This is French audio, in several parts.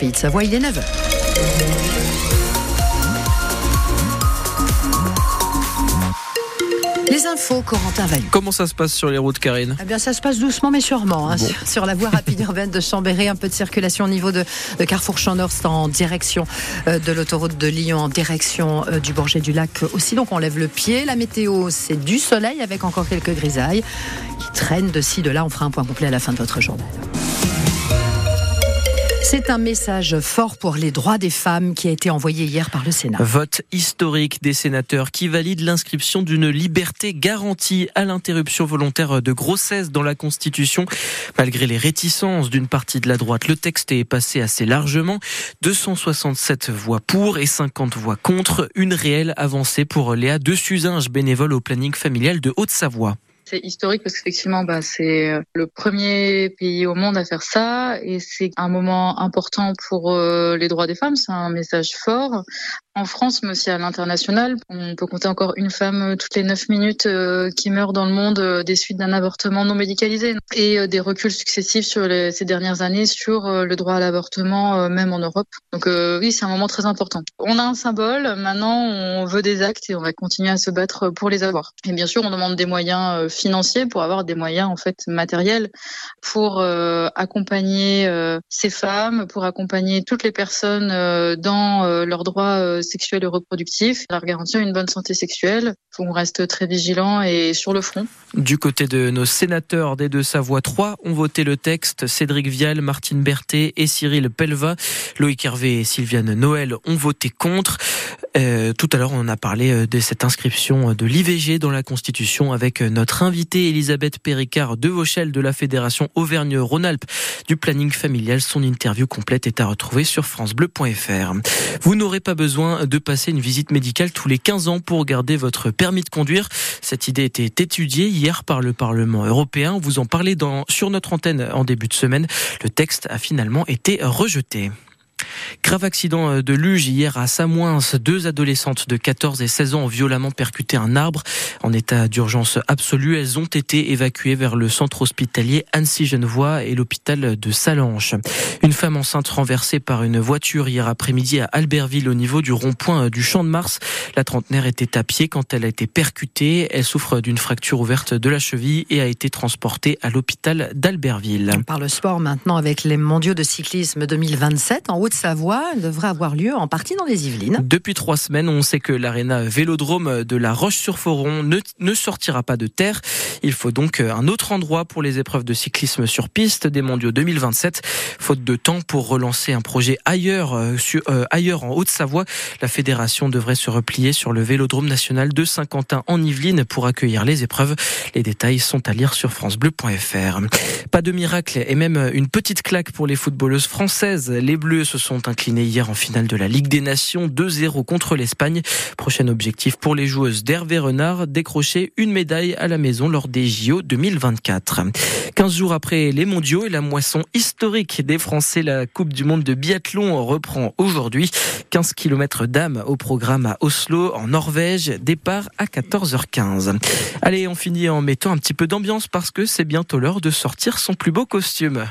Pays de Savoie, il est 9h. Les infos, Corentin Valu. Comment ça se passe sur les routes, Karine? Eh bien, ça se passe doucement mais sûrement. hein, Bon. sur, sur la voie rapide urbaine de Chambéry, un peu de circulation au niveau de, de Carrefour Champ Nord, c'est en direction euh, de l'autoroute de Lyon, en direction euh, du Bourget du Lac aussi. Donc, on lève le pied. La météo, c'est du soleil avec encore quelques grisailles qui traînent de ci, de là. On fera un point complet à la fin de votre journal. C'est un message fort pour les droits des femmes qui a été envoyé hier par le Sénat. Vote historique des sénateurs qui valide l'inscription d'une liberté garantie à l'interruption volontaire de grossesse dans la Constitution. Malgré les réticences d'une partie de la droite, le texte est passé assez largement. 267 voix pour et 50 voix contre. Une réelle avancée pour Léa de Suzinge, bénévole au planning familial de Haute-Savoie. C'est historique parce qu'effectivement, bah, c'est euh, le premier pays au monde à faire ça et c'est un moment important pour euh, les droits des femmes. C'est un message fort. En France, mais aussi à l'international, on peut compter encore une femme euh, toutes les neuf minutes qui meurt dans le monde des suites d'un avortement non médicalisé et des reculs successifs sur les, ces dernières années sur le droit à l'avortement, même en Europe. Donc oui, c'est un moment très important. On a un symbole, maintenant on veut des actes et on va continuer à se battre pour les avoir. Et bien sûr, on demande des moyens financiers pour avoir des moyens en fait matériels pour euh, accompagner euh, ces femmes, pour accompagner toutes les personnes euh, dans leurs droits sexuels et reproductifs, leur garantir une bonne santé sexuelle. On reste très vigilant et sur le front. Du côté de nos sénateurs des Deux-Savoie, trois ont voté le texte. Cédric Vial, Martine Berthet et Cyril Pelva. Loïc Hervé et Sylviane Noël ont voté contre. Euh, tout à l'heure, on a parlé euh, de cette inscription de l'IVG dans la Constitution avec euh, notre invitée Elisabeth Péricard de Vauchel de la Fédération Auvergne-Rhône-Alpes du planning familial. Son interview complète est à retrouver sur francebleu.fr. Vous n'aurez pas besoin de passer une visite médicale tous les 15 ans pour garder votre permis de conduire. Cette idée était étudiée hier par le Parlement européen. Vous en parlez dans, sur notre antenne en début de semaine. Le texte a finalement été rejeté. Grave accident de luge hier à Samoins. Deux adolescentes de 14 et 16 ans ont violemment percuté un arbre. En état d'urgence absolue, elles ont été évacuées vers le centre hospitalier Annecy-Genevois et l'hôpital de Salanches. Une femme enceinte renversée par une voiture hier après-midi à Albertville au niveau du rond-point du Champ de Mars. La trentenaire était à pied quand elle a été percutée. Elle souffre d'une fracture ouverte de la cheville et a été transportée à l'hôpital d'Albertville. On parle sport maintenant avec les mondiaux de cyclisme 2027 en Haute-Savoie. Devrait avoir lieu en partie dans les Yvelines. Depuis trois semaines, on sait que l'aréna Vélodrome de la Roche-sur-Foron ne, ne sortira pas de terre. Il faut donc un autre endroit pour les épreuves de cyclisme sur piste des mondiaux 2027. Faute de temps pour relancer un projet ailleurs, euh, euh, ailleurs en Haute-Savoie, la fédération devrait se replier sur le Vélodrome national de Saint-Quentin en Yvelines pour accueillir les épreuves. Les détails sont à lire sur francebleu.fr. Pas de miracle et même une petite claque pour les footballeuses françaises. Les Bleus se sont inclinés hier en finale de la Ligue des Nations 2-0 contre l'Espagne. Prochain objectif pour les joueuses d'Hervé Renard, décrocher une médaille à la maison lors des JO 2024. 15 jours après les mondiaux et la moisson historique des Français, la Coupe du Monde de biathlon reprend aujourd'hui. 15 km d'âme au programme à Oslo, en Norvège. Départ à 14h15. Allez, on finit en mettant un petit peu d'ambiance parce que c'est bientôt l'heure de sortir son plus beau costume.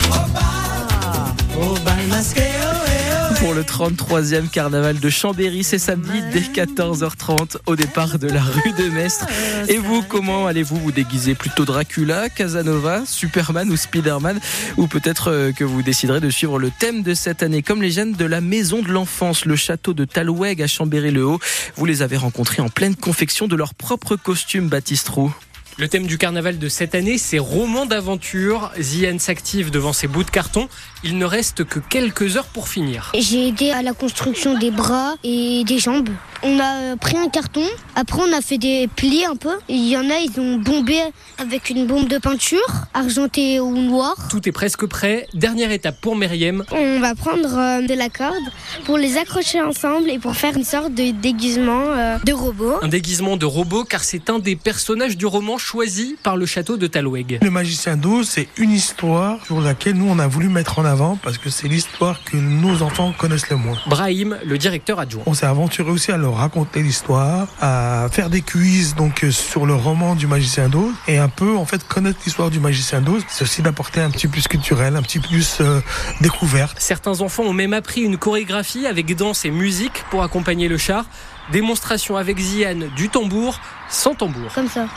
Pour le 33e carnaval de Chambéry, c'est samedi dès 14h30 au départ de la rue de Mestre. Et vous, comment allez-vous vous déguiser? Plutôt Dracula, Casanova, Superman ou Spider-Man? Ou peut-être euh, que vous déciderez de suivre le thème de cette année, comme les jeunes de la Maison de l'Enfance, le château de Taloueg à Chambéry-le-Haut. Vous les avez rencontrés en pleine confection de leur propre costume, Baptiste Roux. Le thème du carnaval de cette année, c'est roman d'aventure. Zian s'active devant ses bouts de carton. Il ne reste que quelques heures pour finir. J'ai aidé à la construction des bras et des jambes. On a pris un carton, après on a fait des plis un peu. Il y en a, ils ont bombé avec une bombe de peinture, argentée ou noire. Tout est presque prêt. Dernière étape pour Meriem. On va prendre euh, de la corde pour les accrocher ensemble et pour faire une sorte de déguisement euh, de robot. Un déguisement de robot car c'est un des personnages du roman choisi par le château de Taloueg. Le magicien d'Oz, c'est une histoire sur laquelle nous on a voulu mettre en avant parce que c'est l'histoire que nos enfants connaissent le moins. Brahim, le directeur adjoint. On s'est aventuré aussi à leur raconter l'histoire, à faire des quiz donc sur le roman du magicien d'Oz et un peu en fait connaître l'histoire du magicien d'Oz. C'est aussi d'apporter un petit plus culturel, un petit plus euh, découverte. Certains enfants ont même appris une chorégraphie avec danse et musique pour accompagner le char. Démonstration avec Ziane du tambour sans tambour. Comme ça.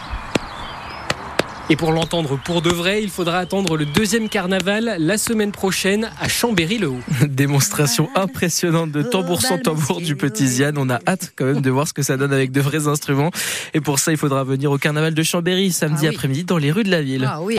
Et pour l'entendre pour de vrai, il faudra attendre le deuxième carnaval la semaine prochaine à Chambéry-le-Haut. Démonstration impressionnante de tambour sans tambour du petit Ziane. On a hâte quand même de voir ce que ça donne avec de vrais instruments. Et pour ça, il faudra venir au carnaval de Chambéry samedi Ah oui. après-midi dans les rues de la ville. Ah oui.